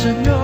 Señor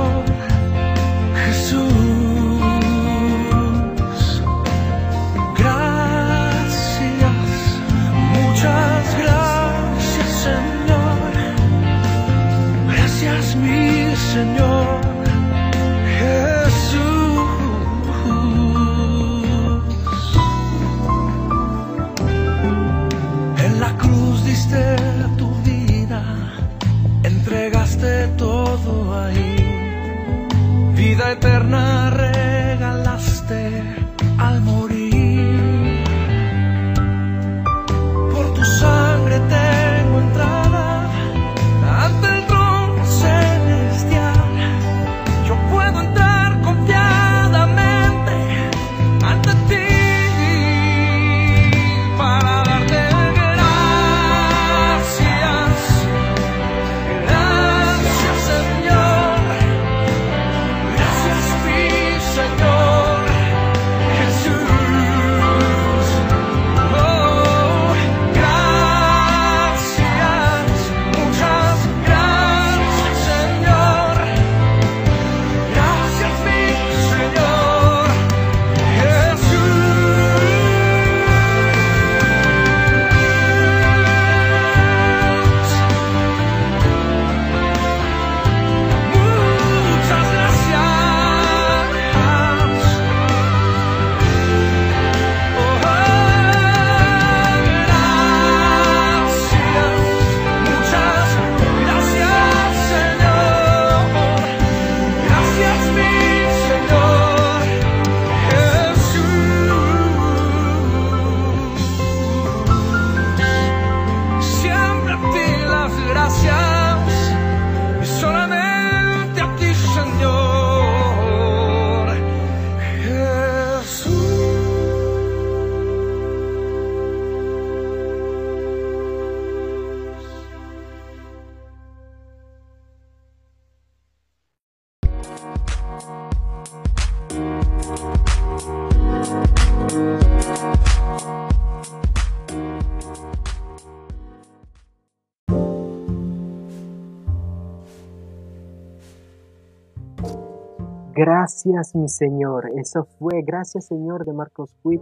Gracias, mi Señor. Eso fue. Gracias, Señor, de Marcos Witt.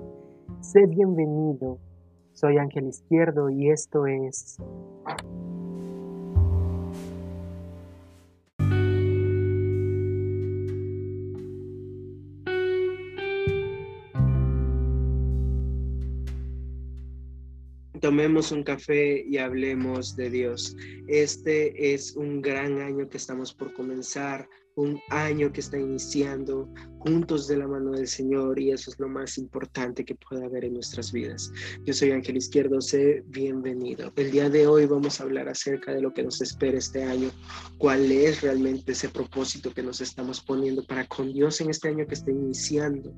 Sé bienvenido. Soy Ángel Izquierdo y esto es Tomemos un café y hablemos de Dios. Este es un gran año que estamos por comenzar, un año que está iniciando juntos de la mano del Señor y eso es lo más importante que puede haber en nuestras vidas. Yo soy Ángel Izquierdo, sé bienvenido. El día de hoy vamos a hablar acerca de lo que nos espera este año, cuál es realmente ese propósito que nos estamos poniendo para con Dios en este año que está iniciando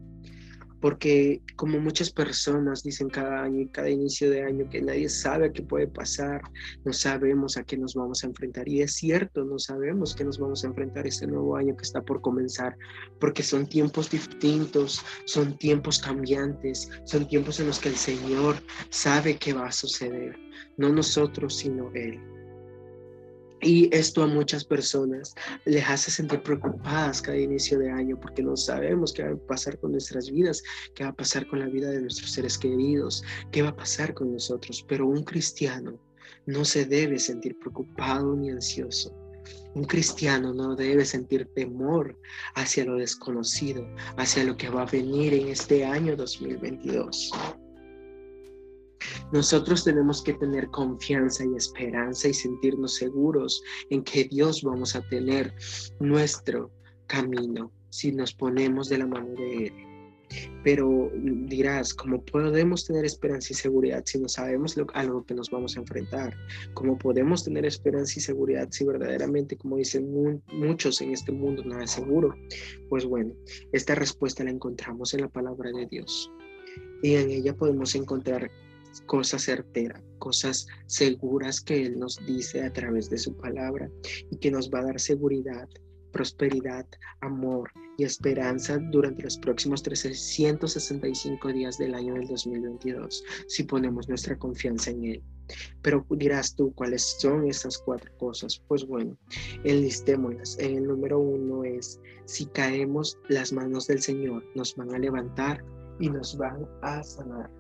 porque como muchas personas dicen cada año y cada inicio de año que nadie sabe qué puede pasar, no sabemos a qué nos vamos a enfrentar. Y es cierto, no sabemos qué nos vamos a enfrentar este nuevo año que está por comenzar, porque son tiempos distintos, son tiempos cambiantes, son tiempos en los que el Señor sabe qué va a suceder, no nosotros, sino Él. Y esto a muchas personas les hace sentir preocupadas cada inicio de año porque no sabemos qué va a pasar con nuestras vidas, qué va a pasar con la vida de nuestros seres queridos, qué va a pasar con nosotros. Pero un cristiano no se debe sentir preocupado ni ansioso. Un cristiano no debe sentir temor hacia lo desconocido, hacia lo que va a venir en este año 2022. Nosotros tenemos que tener confianza y esperanza y sentirnos seguros en que Dios vamos a tener nuestro camino si nos ponemos de la mano de Él. Pero dirás, ¿cómo podemos tener esperanza y seguridad si no sabemos lo, a lo que nos vamos a enfrentar? ¿Cómo podemos tener esperanza y seguridad si verdaderamente, como dicen mu muchos en este mundo, nada es seguro? Pues bueno, esta respuesta la encontramos en la palabra de Dios. Y en ella podemos encontrar cosas certeras, cosas seguras que Él nos dice a través de su palabra y que nos va a dar seguridad prosperidad, amor y esperanza durante los próximos 365 días del año del 2022, si ponemos nuestra confianza en Él. Pero dirás tú cuáles son esas cuatro cosas. Pues bueno, enlistémoslas. En el número uno es, si caemos, las manos del Señor nos van a levantar y nos van a sanar.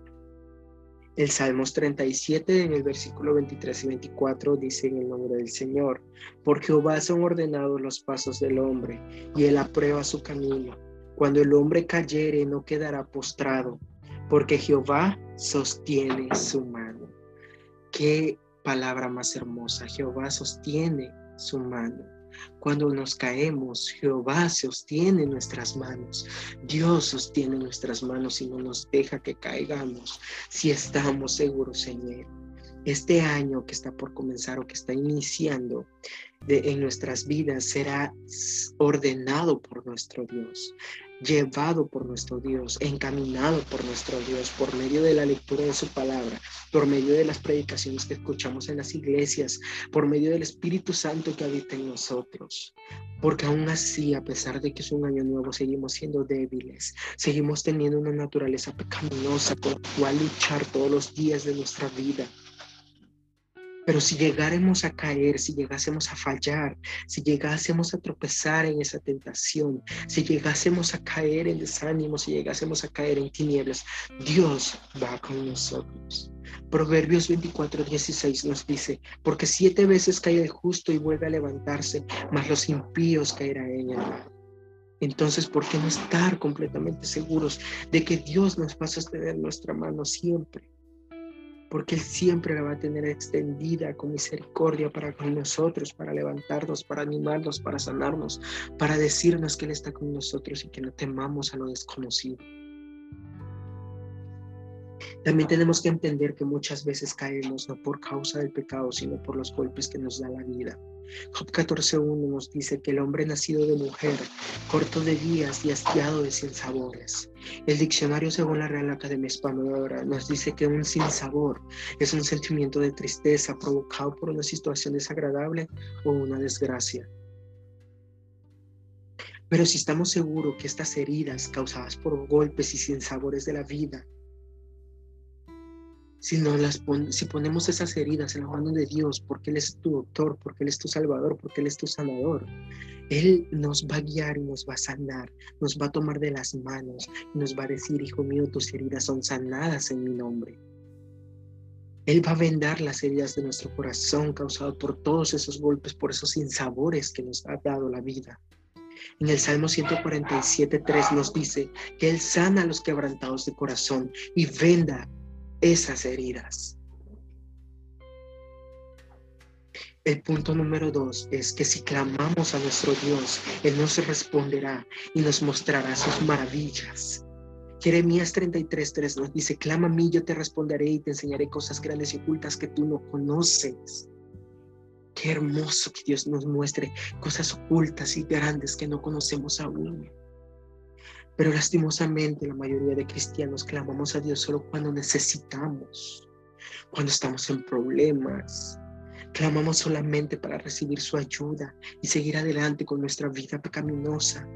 El Salmos 37 en el versículo 23 y 24 dice en el nombre del Señor, porque Jehová son ordenados los pasos del hombre y él aprueba su camino. Cuando el hombre cayere no quedará postrado, porque Jehová sostiene su mano. Qué palabra más hermosa. Jehová sostiene su mano. Cuando nos caemos, Jehová sostiene nuestras manos. Dios sostiene nuestras manos y no nos deja que caigamos si estamos seguros en Él. Este año que está por comenzar o que está iniciando en nuestras vidas será ordenado por nuestro Dios llevado por nuestro Dios, encaminado por nuestro Dios, por medio de la lectura de su palabra, por medio de las predicaciones que escuchamos en las iglesias, por medio del Espíritu Santo que habita en nosotros. Porque aún así, a pesar de que es un año nuevo, seguimos siendo débiles, seguimos teniendo una naturaleza pecaminosa con la cual luchar todos los días de nuestra vida. Pero si llegáramos a caer, si llegásemos a fallar, si llegásemos a tropezar en esa tentación, si llegásemos a caer en desánimo, si llegásemos a caer en tinieblas, Dios va con nosotros. Proverbios 24, 16 nos dice, porque siete veces cae el justo y vuelve a levantarse, mas los impíos caerán en el mar. Entonces, ¿por qué no estar completamente seguros de que Dios nos va a sostener nuestra mano siempre? Porque Él siempre la va a tener extendida con misericordia para con nosotros, para levantarnos, para animarnos, para sanarnos, para decirnos que Él está con nosotros y que no temamos a lo desconocido. También tenemos que entender que muchas veces caemos no por causa del pecado, sino por los golpes que nos da la vida. Job 14.1 nos dice que el hombre nacido de mujer, corto de días y hastiado de sinsabores. El diccionario según la Real Academia Española nos dice que un sinsabor es un sentimiento de tristeza provocado por una situación desagradable o una desgracia. Pero si estamos seguros que estas heridas causadas por golpes y sinsabores de la vida si, las si ponemos esas heridas en la mano de Dios, porque Él es tu doctor, porque Él es tu salvador, porque Él es tu sanador, Él nos va a guiar y nos va a sanar, nos va a tomar de las manos y nos va a decir, hijo mío, tus heridas son sanadas en mi nombre. Él va a vendar las heridas de nuestro corazón causadas por todos esos golpes, por esos insabores que nos ha dado la vida. En el Salmo 147.3 nos dice que Él sana a los quebrantados de corazón y venda esas heridas. El punto número dos es que si clamamos a nuestro Dios, Él nos responderá y nos mostrará sus maravillas. Jeremías 33:3 nos dice, clama a mí, yo te responderé y te enseñaré cosas grandes y ocultas que tú no conoces. Qué hermoso que Dios nos muestre cosas ocultas y grandes que no conocemos aún. Pero lastimosamente la mayoría de cristianos clamamos a Dios solo cuando necesitamos, cuando estamos en problemas. Clamamos solamente para recibir su ayuda y seguir adelante con nuestra vida pecaminosa.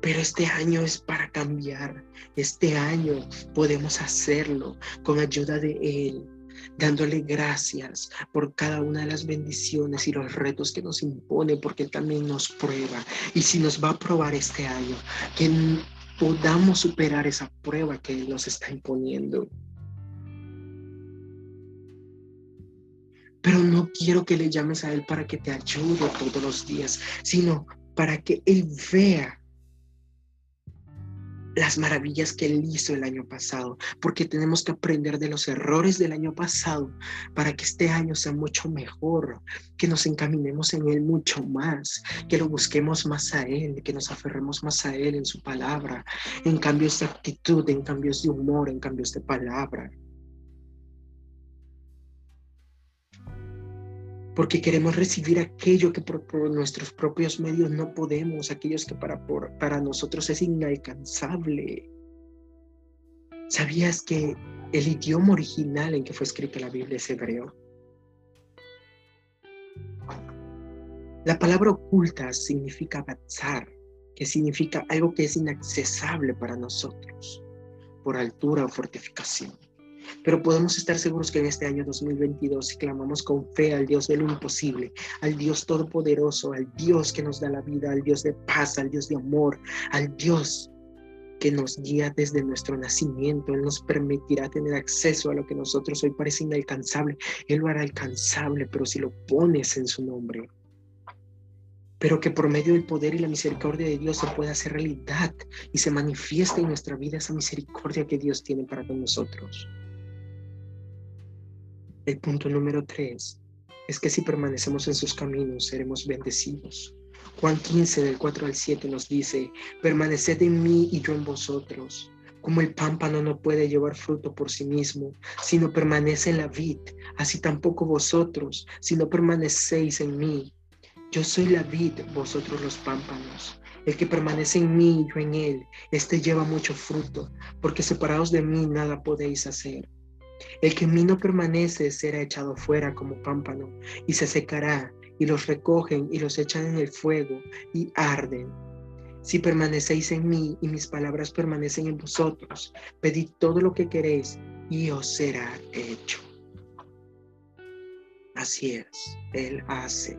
Pero este año es para cambiar. Este año podemos hacerlo con ayuda de Él dándole gracias por cada una de las bendiciones y los retos que nos impone, porque también nos prueba. Y si nos va a probar este año, que podamos superar esa prueba que nos está imponiendo. Pero no quiero que le llames a Él para que te ayude todos los días, sino para que Él vea las maravillas que Él hizo el año pasado, porque tenemos que aprender de los errores del año pasado para que este año sea mucho mejor, que nos encaminemos en Él mucho más, que lo busquemos más a Él, que nos aferremos más a Él en su palabra, en cambios de actitud, en cambios de humor, en cambios de palabra. Porque queremos recibir aquello que por, nuestros propios medios no podemos, aquellos que para, para nosotros es inalcanzable. ¿Sabías que el idioma original en que fue escrita la Biblia es hebreo? La palabra oculta significa avanzar, que significa algo que es inaccesible para nosotros, por altura o fortificación. Pero podemos estar seguros que en este año 2022, si clamamos con fe al Dios de lo imposible, al Dios todopoderoso, al Dios que nos da la vida, al Dios de paz, al Dios de amor, al Dios que nos guía desde nuestro nacimiento. Él nos permitirá tener acceso a lo que nosotros hoy parece inalcanzable. Él lo hará alcanzable, pero si lo pones en su nombre. Pero que por medio del poder y la misericordia de Dios se pueda hacer realidad y se manifieste en nuestra vida esa misericordia que Dios tiene para con nosotros. El punto número tres es que si permanecemos en sus caminos seremos bendecidos. Juan 15 del 4 al 7 nos dice, permaneced en mí y yo en vosotros. Como el pámpano no puede llevar fruto por sí mismo, sino permanece en la vid, así tampoco vosotros, si no permanecéis en mí. Yo soy la vid, vosotros los pámpanos. El que permanece en mí y yo en él, éste lleva mucho fruto, porque separados de mí nada podéis hacer. El que en mí no permanece será echado fuera como pámpano y se secará y los recogen y los echan en el fuego y arden. Si permanecéis en mí y mis palabras permanecen en vosotros, pedid todo lo que queréis y os será hecho. Así es, Él hace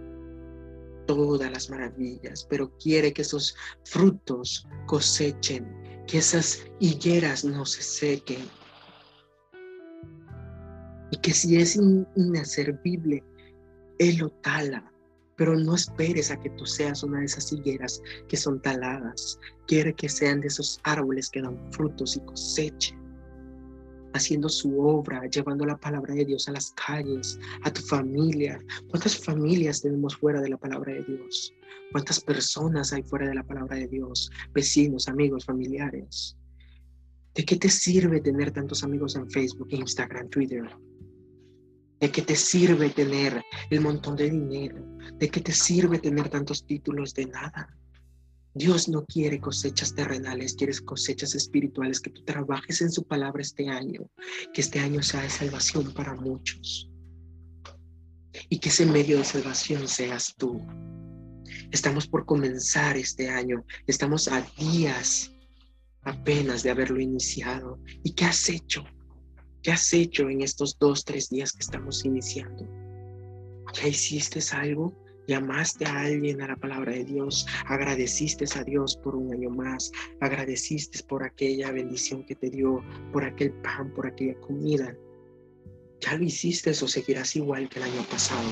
todas las maravillas, pero quiere que esos frutos cosechen, que esas higueras no se sequen, y que si es inaservible, Él lo tala. Pero no esperes a que tú seas una de esas higueras que son taladas. Quiere que sean de esos árboles que dan frutos y cosechen, haciendo su obra, llevando la palabra de Dios a las calles, a tu familia. ¿Cuántas familias tenemos fuera de la palabra de Dios? ¿Cuántas personas hay fuera de la palabra de Dios? Vecinos, amigos, familiares. ¿De qué te sirve tener tantos amigos en Facebook, Instagram, Twitter? ¿De qué te sirve tener el montón de dinero? ¿De qué te sirve tener tantos títulos de nada? Dios no quiere cosechas terrenales, quiere cosechas espirituales, que tú trabajes en su palabra este año, que este año sea de salvación para muchos y que ese medio de salvación seas tú. Estamos por comenzar este año, estamos a días apenas de haberlo iniciado. ¿Y qué has hecho? ¿Qué has hecho en estos dos, tres días que estamos iniciando? ¿Ya hiciste algo? ¿Llamaste a alguien a la palabra de Dios? ¿Agradeciste a Dios por un año más? ¿Agradeciste por aquella bendición que te dio, por aquel pan, por aquella comida? ¿Ya lo hiciste o seguirás igual que el año pasado?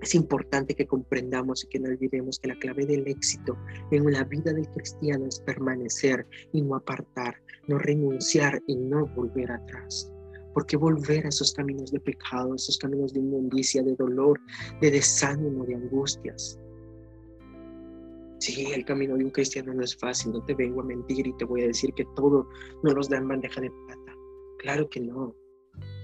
Es importante que comprendamos y que no olvidemos que la clave del éxito en la vida del cristiano es permanecer y no apartar, no renunciar y no volver atrás. Porque volver a esos caminos de pecado, esos caminos de inmundicia, de dolor, de desánimo, de angustias. Sí, el camino de un cristiano no es fácil, no te vengo a mentir y te voy a decir que todo no nos da en bandeja de plata. Claro que no.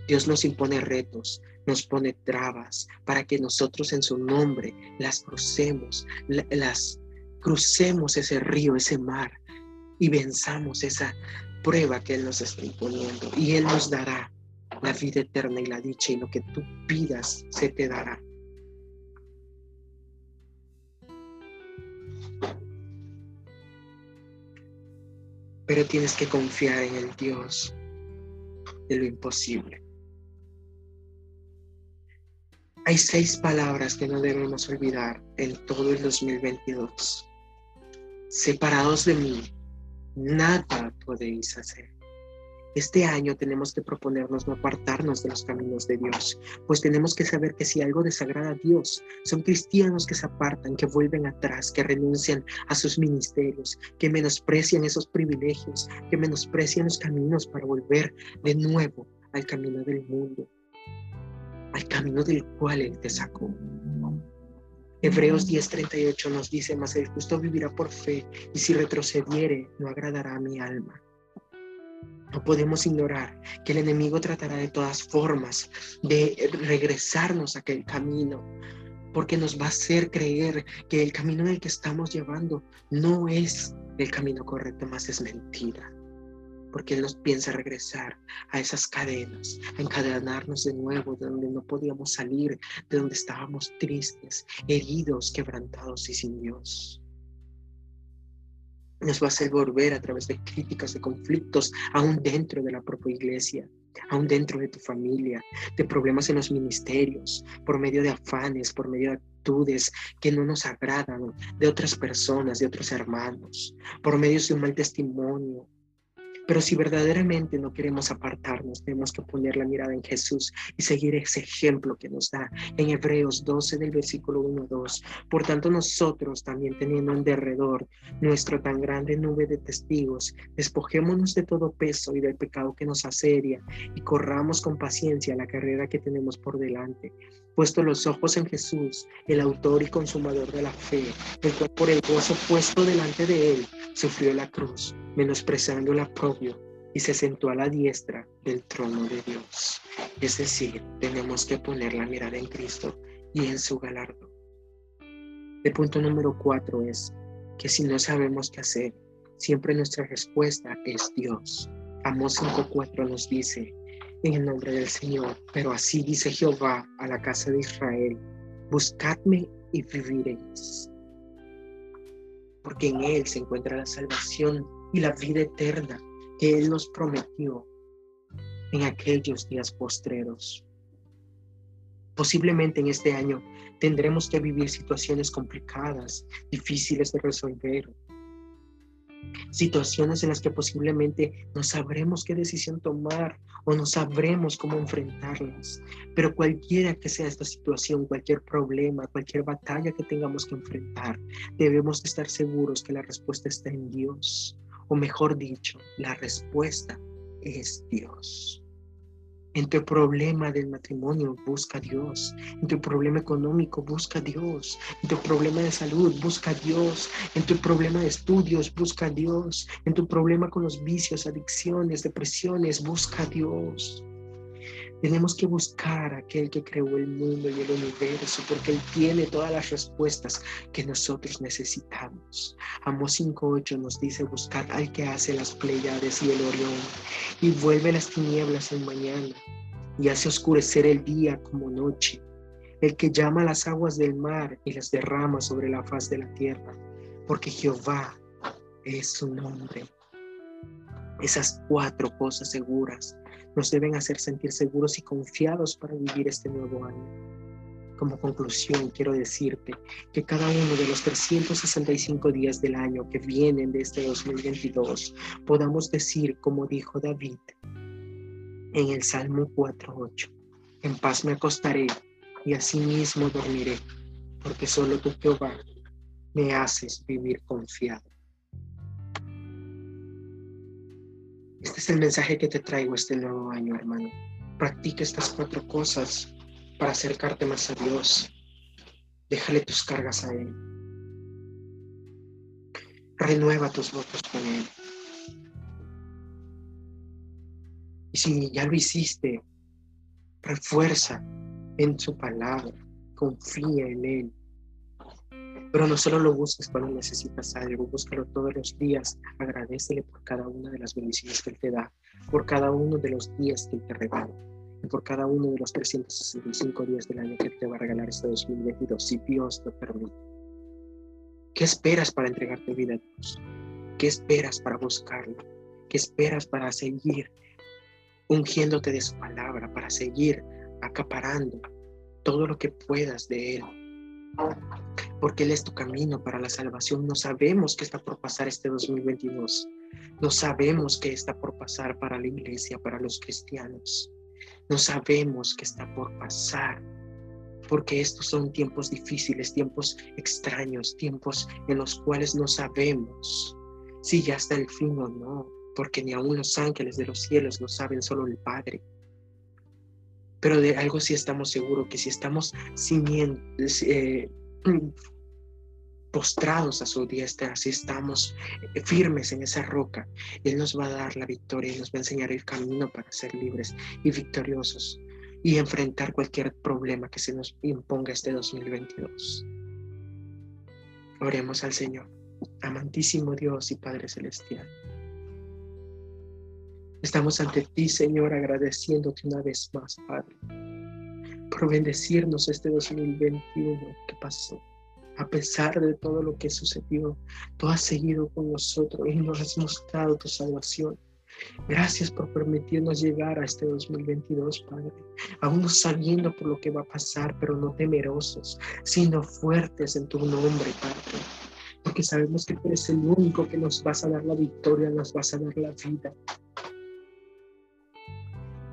Dios nos impone retos, nos pone trabas para que nosotros en su nombre las crucemos, las crucemos ese río, ese mar y venzamos esa prueba que Él nos está imponiendo. Y Él nos dará la vida eterna y la dicha y lo que tú pidas se te dará. Pero tienes que confiar en el Dios de lo imposible. Hay seis palabras que no debemos olvidar en todo el 2022. Separados de mí, nada podéis hacer. Este año tenemos que proponernos no apartarnos de los caminos de Dios, pues tenemos que saber que si algo desagrada a Dios, son cristianos que se apartan, que vuelven atrás, que renuncian a sus ministerios, que menosprecian esos privilegios, que menosprecian los caminos para volver de nuevo al camino del mundo al camino del cual Él te sacó. Hebreos 10:38 nos dice, mas el justo vivirá por fe, y si retrocediere, no agradará a mi alma. No podemos ignorar que el enemigo tratará de todas formas de regresarnos a aquel camino, porque nos va a hacer creer que el camino en el que estamos llevando no es el camino correcto, más es mentira porque Él nos piensa regresar a esas cadenas, a encadenarnos de nuevo de donde no podíamos salir, de donde estábamos tristes, heridos, quebrantados y sin Dios. Nos va a hacer volver a través de críticas, de conflictos, aún dentro de la propia iglesia, aún dentro de tu familia, de problemas en los ministerios, por medio de afanes, por medio de actitudes que no nos agradan, de otras personas, de otros hermanos, por medio de un mal testimonio, pero si verdaderamente no queremos apartarnos, tenemos que poner la mirada en Jesús y seguir ese ejemplo que nos da en Hebreos 12 del versículo 1 2. Por tanto, nosotros también teniendo en derredor nuestra tan grande nube de testigos, despojémonos de todo peso y del pecado que nos asedia y corramos con paciencia la carrera que tenemos por delante puesto los ojos en Jesús, el autor y consumador de la fe, el cual por el gozo puesto delante de él sufrió la cruz, menospreciando la propio, y se sentó a la diestra del trono de Dios. Es decir, tenemos que poner la mirada en Cristo y en su galardo. El punto número cuatro es que si no sabemos qué hacer, siempre nuestra respuesta es Dios. Amos 5.4 nos dice, en el nombre del Señor. Pero así dice Jehová a la casa de Israel, buscadme y viviréis. Porque en Él se encuentra la salvación y la vida eterna que Él nos prometió en aquellos días postreros. Posiblemente en este año tendremos que vivir situaciones complicadas, difíciles de resolver, situaciones en las que posiblemente no sabremos qué decisión tomar o no sabremos cómo enfrentarlas. Pero cualquiera que sea esta situación, cualquier problema, cualquier batalla que tengamos que enfrentar, debemos estar seguros que la respuesta está en Dios. O mejor dicho, la respuesta es Dios. En tu problema del matrimonio, busca a Dios. En tu problema económico, busca a Dios. En tu problema de salud, busca a Dios. En tu problema de estudios, busca a Dios. En tu problema con los vicios, adicciones, depresiones, busca a Dios. Tenemos que buscar a aquel que creó el mundo y el universo, porque Él tiene todas las respuestas que nosotros necesitamos. Amos 5.8 nos dice, buscar al que hace las Pleiades y el Orión, y vuelve las tinieblas en mañana, y hace oscurecer el día como noche, el que llama las aguas del mar y las derrama sobre la faz de la tierra, porque Jehová es su nombre. Esas cuatro cosas seguras nos deben hacer sentir seguros y confiados para vivir este nuevo año. Como conclusión, quiero decirte que cada uno de los 365 días del año que vienen de este 2022 podamos decir, como dijo David en el Salmo 4.8, en paz me acostaré y asimismo dormiré, porque solo tú, Jehová, me haces vivir confiado. Este es el mensaje que te traigo este nuevo año, hermano. Practica estas cuatro cosas para acercarte más a Dios. Déjale tus cargas a Él. Renueva tus votos con Él. Y si ya lo hiciste, refuerza en su palabra, confía en Él, pero no solo lo busques cuando necesitas algo, búscalo todos los días, agradecele por cada una de las bendiciones que Él te da, por cada uno de los días que Él te regala, y por cada uno de los 365 días del año que te va a regalar este 2022, si Dios lo permite. ¿Qué esperas para entregarte vida a Dios? ¿Qué esperas para buscarlo? ¿Qué esperas para seguir ungiéndote de su palabra, para seguir acaparando todo lo que puedas de Él? Porque Él es tu camino para la salvación. No sabemos qué está por pasar este 2022. No sabemos qué está por pasar para la iglesia, para los cristianos. No sabemos qué está por pasar, porque estos son tiempos difíciles, tiempos extraños, tiempos en los cuales no sabemos si ya está el fin o no, porque ni aun los ángeles de los cielos lo saben, solo el Padre. Pero de algo sí estamos seguros, que si estamos cimientos, eh, postrados a su diestra, si estamos eh, firmes en esa roca, Él nos va a dar la victoria y nos va a enseñar el camino para ser libres y victoriosos y enfrentar cualquier problema que se nos imponga este 2022. Oremos al Señor, amantísimo Dios y Padre Celestial. Estamos ante ti, Señor, agradeciéndote una vez más, Padre, por bendecirnos este 2021 que pasó. A pesar de todo lo que sucedió, tú has seguido con nosotros y nos has mostrado tu salvación. Gracias por permitirnos llegar a este 2022, Padre, aún no sabiendo por lo que va a pasar, pero no temerosos, sino fuertes en tu nombre, Padre. Porque sabemos que tú eres el único que nos vas a dar la victoria, nos vas a dar la vida.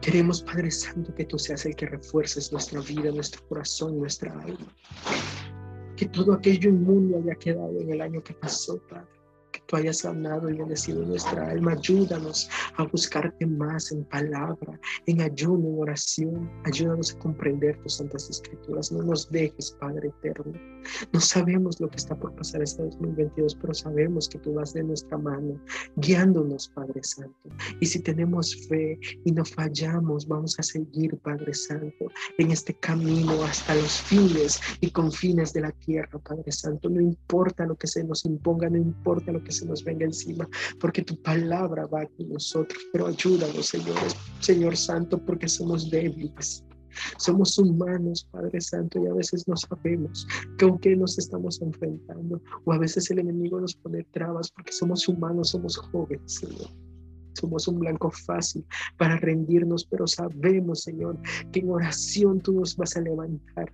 Queremos, Padre Santo, que tú seas el que refuerces nuestra vida, nuestro corazón, nuestra alma. Que todo aquello inmundo haya quedado en el año que pasó, Padre tú hayas sanado y bendecido nuestra alma. Ayúdanos a buscarte más en palabra, en ayuno, en oración. Ayúdanos a comprender tus santas escrituras. No nos dejes, Padre eterno. No sabemos lo que está por pasar este 2022, pero sabemos que tú vas de nuestra mano, guiándonos, Padre Santo. Y si tenemos fe y no fallamos, vamos a seguir, Padre Santo, en este camino hasta los fines y confines de la tierra, Padre Santo. No importa lo que se nos imponga, no importa lo que se nos venga encima, porque tu palabra va con nosotros. Pero ayúdanos, Señor, Señor Santo, porque somos débiles. Somos humanos, Padre Santo, y a veces no sabemos con qué nos estamos enfrentando, o a veces el enemigo nos pone trabas porque somos humanos, somos jóvenes, Señor. Somos un blanco fácil para rendirnos, pero sabemos, Señor, que en oración tú nos vas a levantar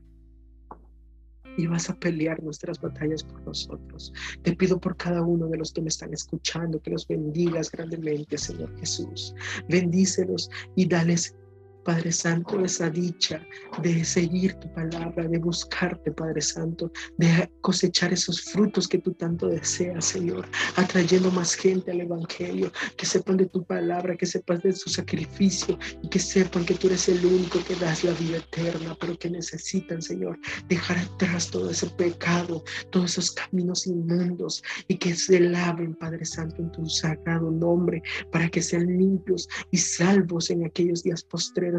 y vas a pelear nuestras batallas por nosotros. Te pido por cada uno de los que me están escuchando que los bendigas grandemente, Señor Jesús. Bendícelos y dales Padre Santo, esa dicha de seguir tu palabra, de buscarte, Padre Santo, de cosechar esos frutos que tú tanto deseas, Señor, atrayendo más gente al Evangelio, que sepan de tu palabra, que sepan de su sacrificio y que sepan que tú eres el único que das la vida eterna, pero que necesitan, Señor, dejar atrás todo ese pecado, todos esos caminos inmundos y que se laven, Padre Santo, en tu sagrado nombre, para que sean limpios y salvos en aquellos días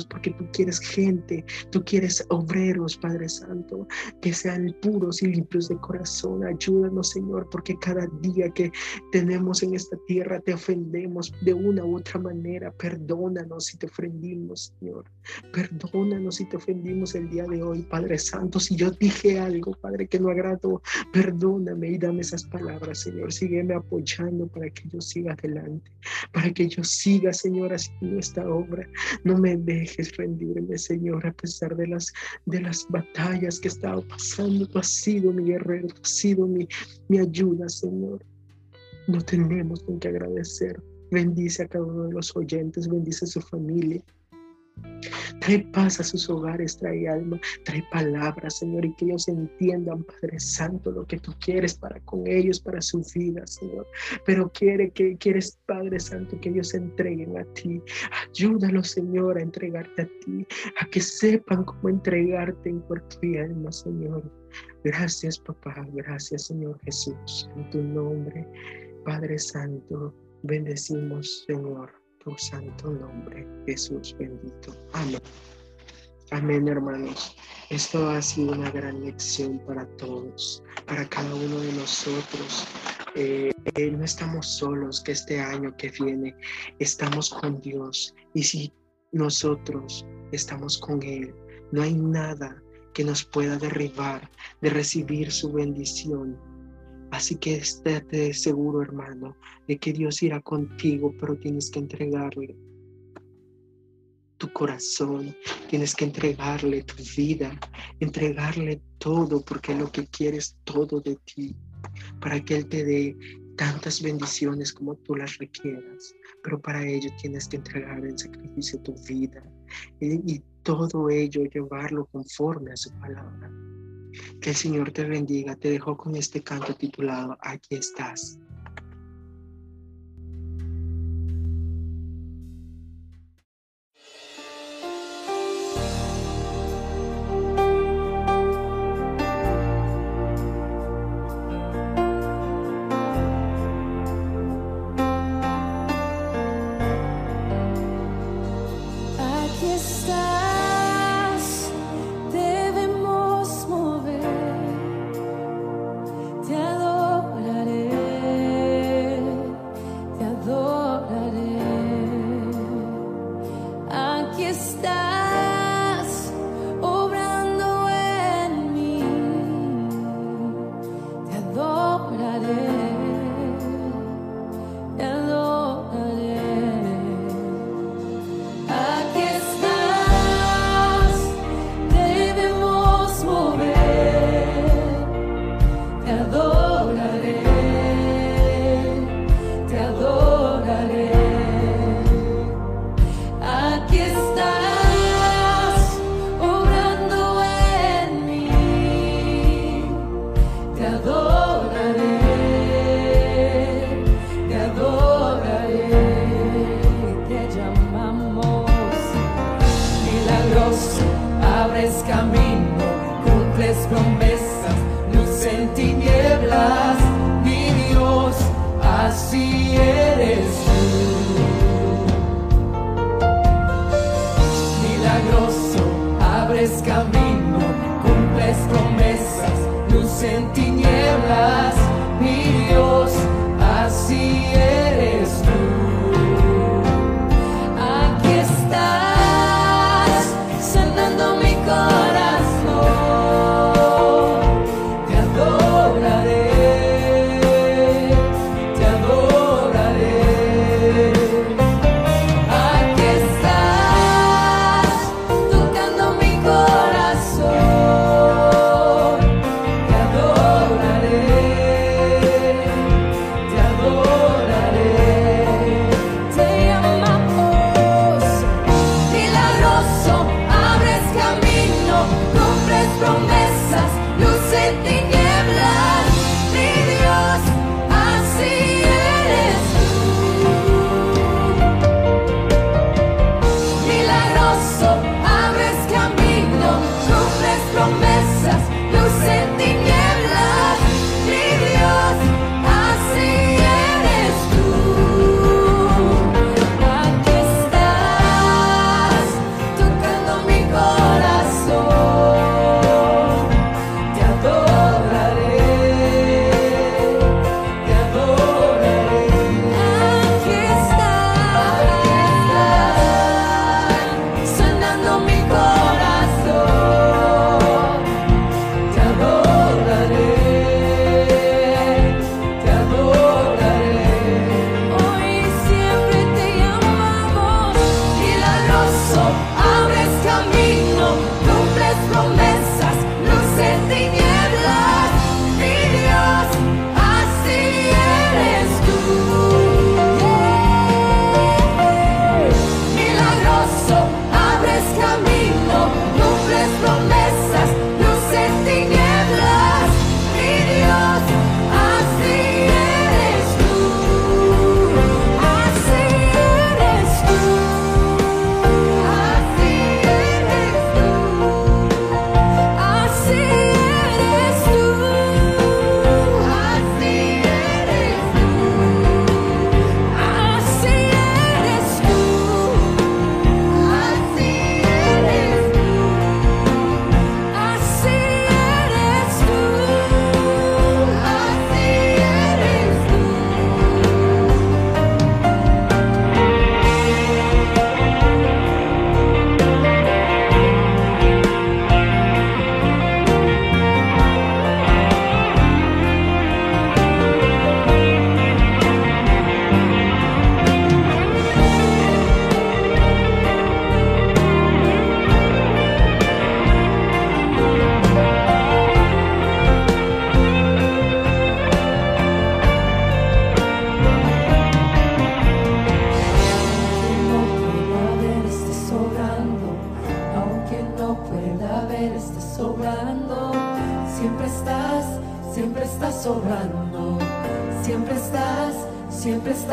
porque tú quieres gente, tú quieres obreros, Padre Santo, que sean puros y limpios de corazón. Ayúdanos, Señor, porque cada día que tenemos en esta tierra te ofendemos de una u otra manera. Perdónanos si te ofendimos, Señor. Perdónanos si te ofendimos el día de hoy, Padre Santo. Si yo dije algo, Padre, que no agrado, perdóname y dame esas palabras, Señor. Sígueme apoyando para que yo siga adelante, para que yo siga, Señor, haciendo esta obra. No me dejes dejes rendirme, Señor, a pesar de las, de las batallas que he estado pasando. Tú has sido mi guerrero, tú has sido mi, mi ayuda, Señor. No tenemos con qué agradecer. Bendice a cada uno de los oyentes, bendice a su familia. Trae paz a sus hogares, trae alma, trae palabras, Señor, y que ellos entiendan, Padre Santo, lo que tú quieres para con ellos, para su vida, Señor. Pero quiere que quieres, Padre Santo, que ellos se entreguen a ti. Ayúdalos, Señor, a entregarte a ti, a que sepan cómo entregarte en cuerpo y alma, Señor. Gracias, papá. Gracias, Señor Jesús. En tu nombre, Padre Santo, bendecimos, Señor tu santo nombre, Jesús bendito. Amén. Amén, hermanos. Esto ha sido una gran lección para todos, para cada uno de nosotros. Eh, no estamos solos, que este año que viene estamos con Dios. Y si nosotros estamos con Él, no hay nada que nos pueda derribar de recibir su bendición Así que estate seguro, hermano, de que Dios irá contigo, pero tienes que entregarle tu corazón, tienes que entregarle tu vida, entregarle todo, porque lo que quieres todo de ti, para que Él te dé tantas bendiciones como tú las requieras. Pero para ello tienes que entregar en sacrificio tu vida y, y todo ello llevarlo conforme a su palabra. Que el Señor te bendiga. Te dejo con este canto titulado Aquí estás.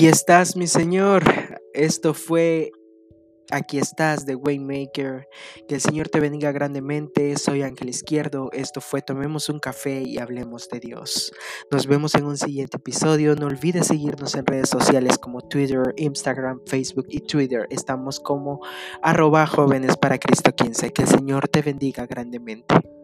Aquí estás, mi Señor. Esto fue Aquí estás de Waymaker. Que el Señor te bendiga grandemente. Soy Ángel Izquierdo. Esto fue Tomemos un café y hablemos de Dios. Nos vemos en un siguiente episodio. No olvides seguirnos en redes sociales como Twitter, Instagram, Facebook y Twitter. Estamos como arroba jóvenes para Cristo 15. Que el Señor te bendiga grandemente.